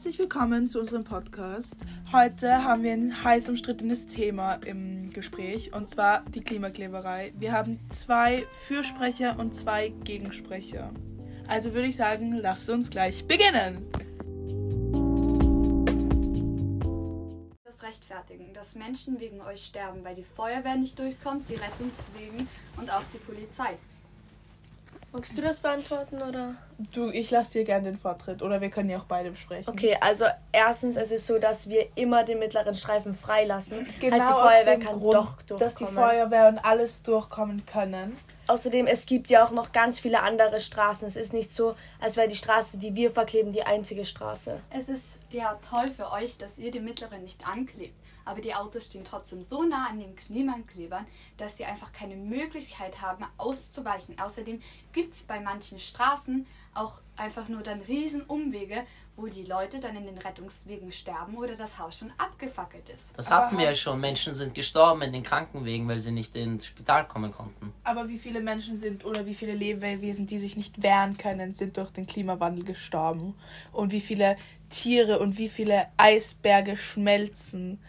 Herzlich willkommen zu unserem Podcast. Heute haben wir ein heiß umstrittenes Thema im Gespräch und zwar die Klimakleberei. Wir haben zwei Fürsprecher und zwei Gegensprecher. Also würde ich sagen, lasst uns gleich beginnen. Das rechtfertigen, dass Menschen wegen euch sterben, weil die Feuerwehr nicht durchkommt, die Rettungswegen und auch die Polizei. Magst du das beantworten oder? Du, ich lasse dir gerne den Vortritt oder wir können ja auch beide besprechen. Okay, also erstens, es ist so, dass wir immer den mittleren Streifen freilassen. Genau heißt, die aus Feuerwehr dem kann Grund, doch durchkommen. dass die Feuerwehr und alles durchkommen können. Außerdem, es gibt ja auch noch ganz viele andere Straßen. Es ist nicht so, als wäre die Straße, die wir verkleben, die einzige Straße. Es ist ja toll für euch, dass ihr die mittleren nicht anklebt, aber die Autos stehen trotzdem so nah an den Klimaklebern, dass sie einfach keine Möglichkeit haben, auszuweichen. Außerdem gibt es bei manchen Straßen auch einfach nur dann riesen Umwege, wo die Leute dann in den Rettungswegen sterben oder das Haus schon abgefackelt ist. Das Aber hatten wir ja schon. Menschen sind gestorben in den Krankenwegen, weil sie nicht ins Spital kommen konnten. Aber wie viele Menschen sind oder wie viele Lebewesen, die sich nicht wehren können, sind durch den Klimawandel gestorben? Und wie viele Tiere und wie viele Eisberge schmelzen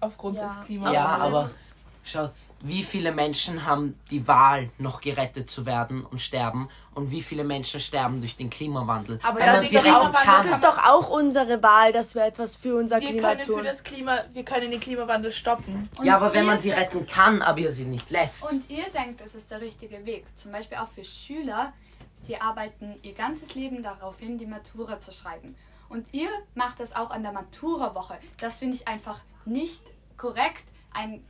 aufgrund Ja. des Klimawandels? Ja, aber schaut, wie viele Menschen haben die Wahl, noch gerettet zu werden und sterben? Und wie viele Menschen sterben durch den Klimawandel? Aber Wenn das man ist sie doch retten auch, kann. das ist doch auch unsere Wahl, dass wir etwas für unser wir Klima können für tun. das Klima, wir können den Klimawandel stoppen. Und Ja, aber wenn man sie denkt- retten kann, aber ihr sie nicht lässt. Und ihr denkt, es ist der richtige Weg. Zum Beispiel auch für Schüler. Sie arbeiten ihr ganzes Leben darauf hin, die Matura zu schreiben. Und ihr macht das auch an der Matura-Woche. Das finde ich einfach nicht korrekt. Ein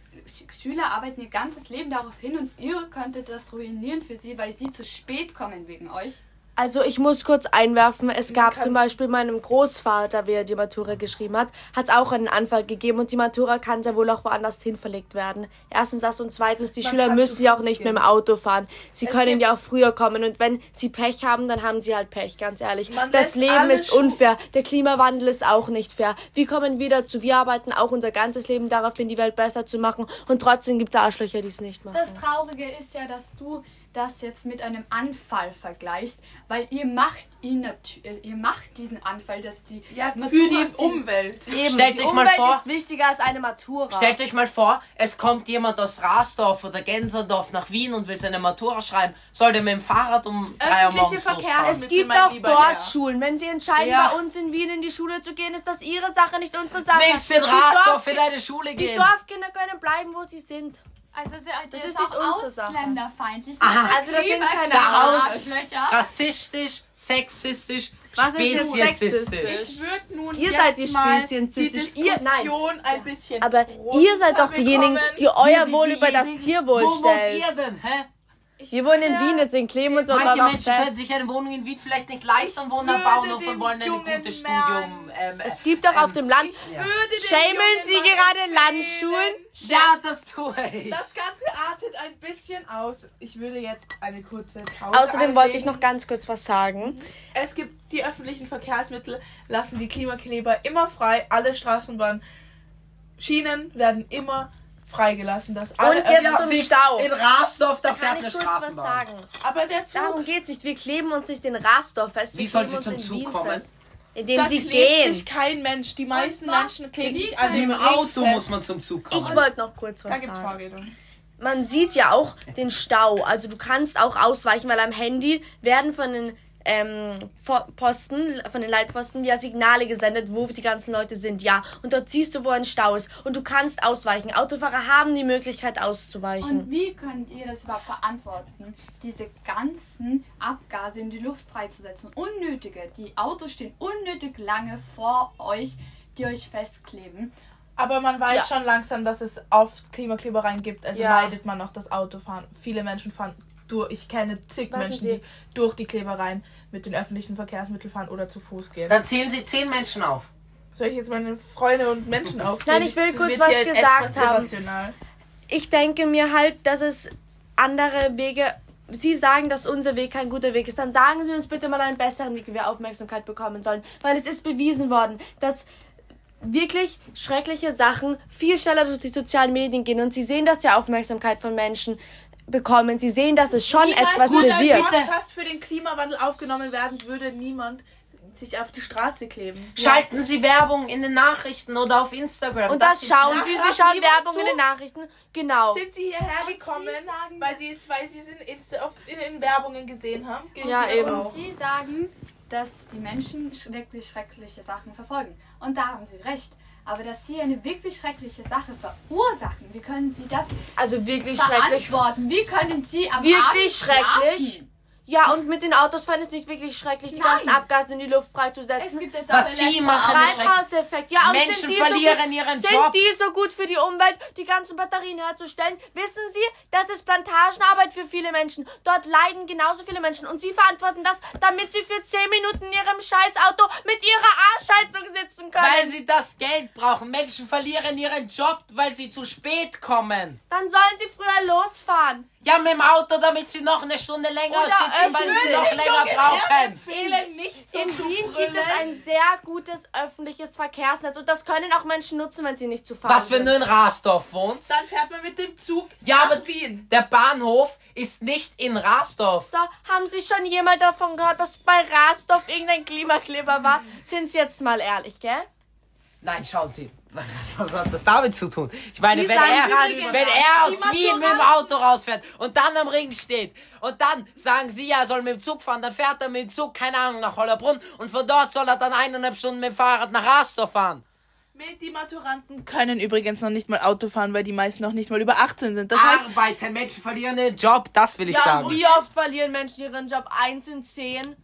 Schüler arbeiten ihr ganzes Leben darauf hin und ihr könntet das ruinieren für sie, weil sie zu spät kommen wegen euch. Also ich muss kurz einwerfen, es gab zum Beispiel meinem Großvater, wie er die Matura geschrieben hat, hat es auch einen Anfall gegeben und die Matura kann sehr wohl auch woanders hin verlegt werden. Erstens das und zweitens, die Man Schüler müssen ja auch nicht gehen. mit dem Auto fahren. Sie Es können ja auch früher kommen und wenn sie Pech haben, dann haben sie halt Pech, ganz ehrlich. Man das Leben ist unfair, der Klimawandel ist auch nicht fair. Wir kommen wieder zu, wir arbeiten auch unser ganzes Leben darauf hin, die Welt besser zu machen und trotzdem gibt es Arschlöcher, die es nicht machen. Das Traurige ist ja, dass du das jetzt mit einem Anfall vergleichst, weil ihr macht ihn äh, ihr macht diesen Anfall, dass die Ja, für die Umwelt. Eben, Stellt die euch mal Umwelt vor- ist wichtiger als eine Matura. Stellt euch mal vor, es kommt jemand aus Rasdorf oder Genserdorf nach Wien und will seine Matura schreiben. Soll der mit dem Fahrrad um 3 Uhr morgens Verkehrs- losfahren? Es Mit gibt auch dort Herr. Schulen. Wenn sie entscheiden, Ja. bei uns in Wien in die Schule zu gehen, ist das ihre Sache, nicht unsere Sache. Du in Die Rasdorf Dorf- in eine Schule Die gehen? Dorfkinder können bleiben, wo sie sind. Also ihr Das jetzt ist nicht auch unsere Sache. ausländerfeindlich. Aha. Also das sind keine Arschlöcher. Rassistisch, sexistisch, Was ist speziesistisch. sexistisch? Ich würde nun Ihr jetzt seid die mal die Speziesistisch. Ihr- nein. Ein bisschen Aber ihr seid doch diejenigen, die euer Wohl über das Tierwohl Wo wohnt ihr stellt. denn, hä? Wir wohnen in Ja. Wien, deswegen kleben uns Manche Menschen können sich eine Wohnung in Wien vielleicht nicht leisten und wohnen am Bauernhof und wollen ein gutes Mann- Studium. Ähm, Es gibt doch auf dem Land... Ich Schämen Sie gerade Landschulen? ja, das tue ich. Das Ganze artet ein bisschen aus. Ich würde jetzt eine kurze Pause Außerdem wollte ich noch ganz kurz was sagen. Es gibt die öffentlichen Verkehrsmittel, lassen die Klimakleber immer frei. Alle Straßenbahnen, Schienen werden immer freigelassen. Dass alle Und jetzt zum wie Stau. In Rasdorf, da Kann fährt ich eine kurz was sagen? Aber der Zug, Darum geht's nicht. Wir kleben uns nicht in Rasdorf fest. Wir Wie soll kleben sie uns zum in Zug Wien kommen? fest. Indem da sie klebt gehen. sich kein Mensch. Die meisten? Menschen kleben sich an kann- dem Auto fest. muss man zum Zug kommen. Ich wollte noch kurz was Da gibt's sagen. Fahrräder. Man sieht ja auch den Stau. Also du kannst auch ausweichen, weil am Handy werden von den ähm, Posten, von den Leitposten ja Signale gesendet, wo die ganzen Leute sind. Ja. Und dort siehst du, wo ein Stau ist. Und du kannst ausweichen. Autofahrer haben die Möglichkeit auszuweichen. Und wie könnt ihr das überhaupt verantworten, diese ganzen Abgase in die Luft freizusetzen? Unnötige. Die Autos stehen unnötig lange vor euch, die euch festkleben. Aber man weiß Ja. schon langsam, dass es oft Klimaklebereien gibt. Also Ja. meidet man noch das Autofahren. Viele Menschen fahren durch. Ich kenne zig Warten Menschen, Sie. die durch die Klebereien mit den öffentlichen Verkehrsmitteln fahren oder zu Fuß gehen. Dann zählen Sie zehn Menschen auf. Soll ich jetzt meine Freunde und Menschen aufzählen? Nein, ich will Das kurz was gesagt haben. irrational. ich denke mir halt, dass es andere Wege. Sie sagen, dass unser Weg kein guter Weg ist. Dann sagen Sie uns bitte mal einen besseren Weg, wie wir Aufmerksamkeit bekommen sollen. Weil es ist bewiesen worden, dass wirklich schreckliche Sachen viel schneller durch die sozialen Medien gehen. Und Sie sehen, dass die Aufmerksamkeit von Menschen bekommen. Sie sehen, dass es schon Niemals etwas bewirkt. Podcast für den Klimawandel aufgenommen werden, würde niemand sich auf die Straße kleben. Schalten Sie Werbung in den Nachrichten oder auf Instagram. Und das ist- schauen sie, sie schauen Werbung zu? in den Nachrichten. Genau. Sind Sie hierher gekommen, Sie sagen- weil Sie weil Sie es in, Insta, auf, in, in Werbungen gesehen haben? Geht Ja, eben. Und Sie sagen, dass die Menschen sch- wirklich schreckliche Sachen verfolgen. Und da haben Sie recht. Aber dass Sie eine wirklich schreckliche Sache verursachen, wie können Sie das Also wirklich schrecklich. verantworten? Wie können Sie am Wirklich Abend schrecklich. Schlafen? Ja, und mit den Autos fahren ist nicht wirklich schrecklich, die Nein. ganzen Abgase in die Luft Es freizusetzen. gibt jetzt Was auch Sie machen, Treibhauseffekt. Ja, und Menschen sind die verlieren so gut, ihren sind Job. die so gut für die Umwelt, die ganzen Batterien herzustellen? Wissen Sie, das ist Plantagenarbeit für viele Menschen. Dort leiden genauso viele Menschen. Und Sie verantworten das, damit Sie für 10 Minuten in Ihrem Scheißauto mit Ihrer Arschheizung sitzen können. Weil sie das Geld brauchen. Menschen verlieren ihren Job, weil sie zu spät kommen. Dann sollen Sie früher losfahren. Ja, mit dem Auto, damit sie noch eine Stunde länger Oder sitzen, weil sie noch länger Junge, brauchen. empfehlen nicht so In zu Wien gibt es ein sehr gutes öffentliches Verkehrsnetz und das können auch Menschen nutzen, wenn sie nicht zu fahren Was, wenn sind. du in Rasdorf wohnst? Dann fährt man mit dem Zug Ja, nach aber Wien. der Bahnhof ist nicht in Rasdorf. So, haben Sie schon jemand davon gehört, dass bei Rasdorf irgendein Klimakleber war? Sind Sie jetzt mal ehrlich, gell? Nein, schauen Sie. Was hat das damit zu tun? Ich meine, wenn er, übrigens, wenn er aus Wien mit dem Auto rausfährt und dann am Ring steht und dann sagen Sie, er soll mit dem Zug fahren, dann fährt er mit dem Zug, keine Ahnung, nach Hollerbrunn und von dort soll er dann eineinhalb Stunden mit dem Fahrrad nach Rasdorf fahren. Mit die Maturanten können übrigens noch nicht mal Auto fahren, weil die meisten noch nicht mal über 18 sind. Das heißt, Arbeiten, Menschen verlieren den Job, das will ich Ja, sagen. wie oft verlieren Menschen ihren Job? Eins in zehn.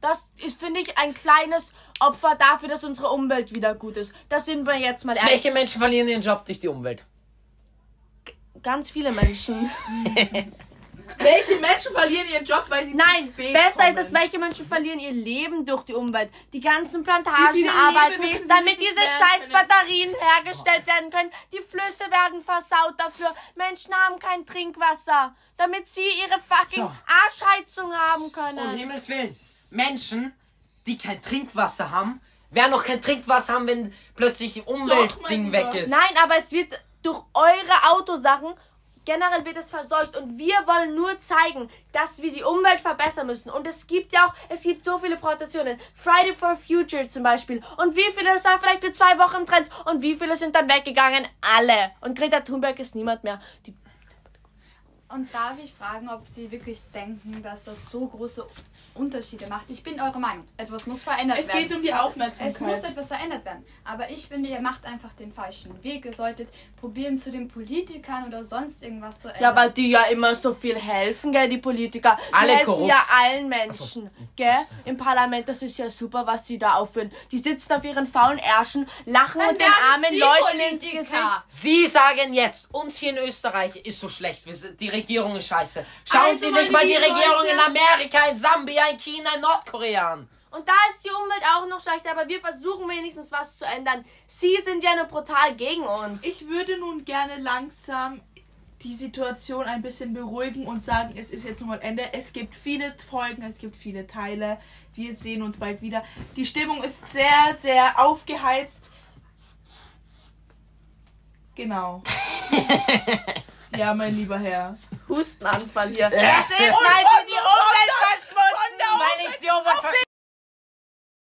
Das ist, finde ich, ein kleines Opfer dafür, dass unsere Umwelt wieder gut ist. Das sind wir jetzt mal ehrlich. Welche Menschen verlieren ihren Job durch die Umwelt? Ganz viele Menschen. welche Menschen verlieren ihren Job, weil sie Nein, zu spät besser kommen? ist es, welche Menschen verlieren ihr Leben durch die Umwelt. Die ganzen Plantagen arbeiten, die damit diese scheiß. Batterien hergestellt werden können. Die Flüsse werden versaut dafür. Menschen haben kein Trinkwasser, damit sie ihre fucking So. Arschheizung haben Um können. Himmels Willen. Menschen, die kein Trinkwasser haben, werden noch kein Trinkwasser haben, wenn plötzlich mein Umweltding weg ist. Nein, aber es wird durch eure Autosachen generell wird es verseucht und wir wollen nur zeigen, dass wir die Umwelt verbessern müssen. Und es gibt ja auch, es gibt so viele Protektionen. Friday for Future zum Beispiel. Und wie viele, das war vielleicht für zwei Wochen im Trend. Und wie viele sind dann weggegangen? Alle. Und Greta Thunberg ist niemand mehr. Die, Und darf ich fragen, ob Sie wirklich denken, dass das so große Unterschiede macht? Ich bin eure Meinung. Etwas muss verändert Es werden. geht um die Es muss Aufmerksamkeit. etwas verändert werden. Aber ich finde, ihr macht einfach den falschen Weg. Ihr solltet probieren, zu den Politikern oder sonst irgendwas zu ändern. ja, weil die ja immer so viel helfen, gell, die Politiker. Die Alle helfen korrupt. ja allen Menschen, gell, im Parlament. Das ist ja super, was sie da aufführen. Die sitzen auf ihren faulen Ärschen, lachen Dann und den armen Sie Leuten ins Politiker. Gesicht. Sie sagen jetzt, uns hier in Österreich ist so schlecht, wir sind- die Regierung ist scheiße. Schauen Also, Sie sich mal die lieben Regierung Leute- in Amerika, in Sambia, in China, in Nordkorea an. Und da ist die Umwelt auch noch schlechter, aber wir versuchen wenigstens was zu ändern. Sie sind ja nur brutal gegen uns. Ich würde nun gerne langsam die Situation ein bisschen beruhigen und sagen, es ist jetzt nun mal Ende. Es gibt viele Folgen, es gibt viele Teile. Wir sehen uns bald wieder. Die Stimmung ist sehr, sehr aufgeheizt. Genau. ja, mein lieber Herr. Hustenanfall hier. Das ist, sie die Umwelt verschmutzen. Weil ich die Umwelt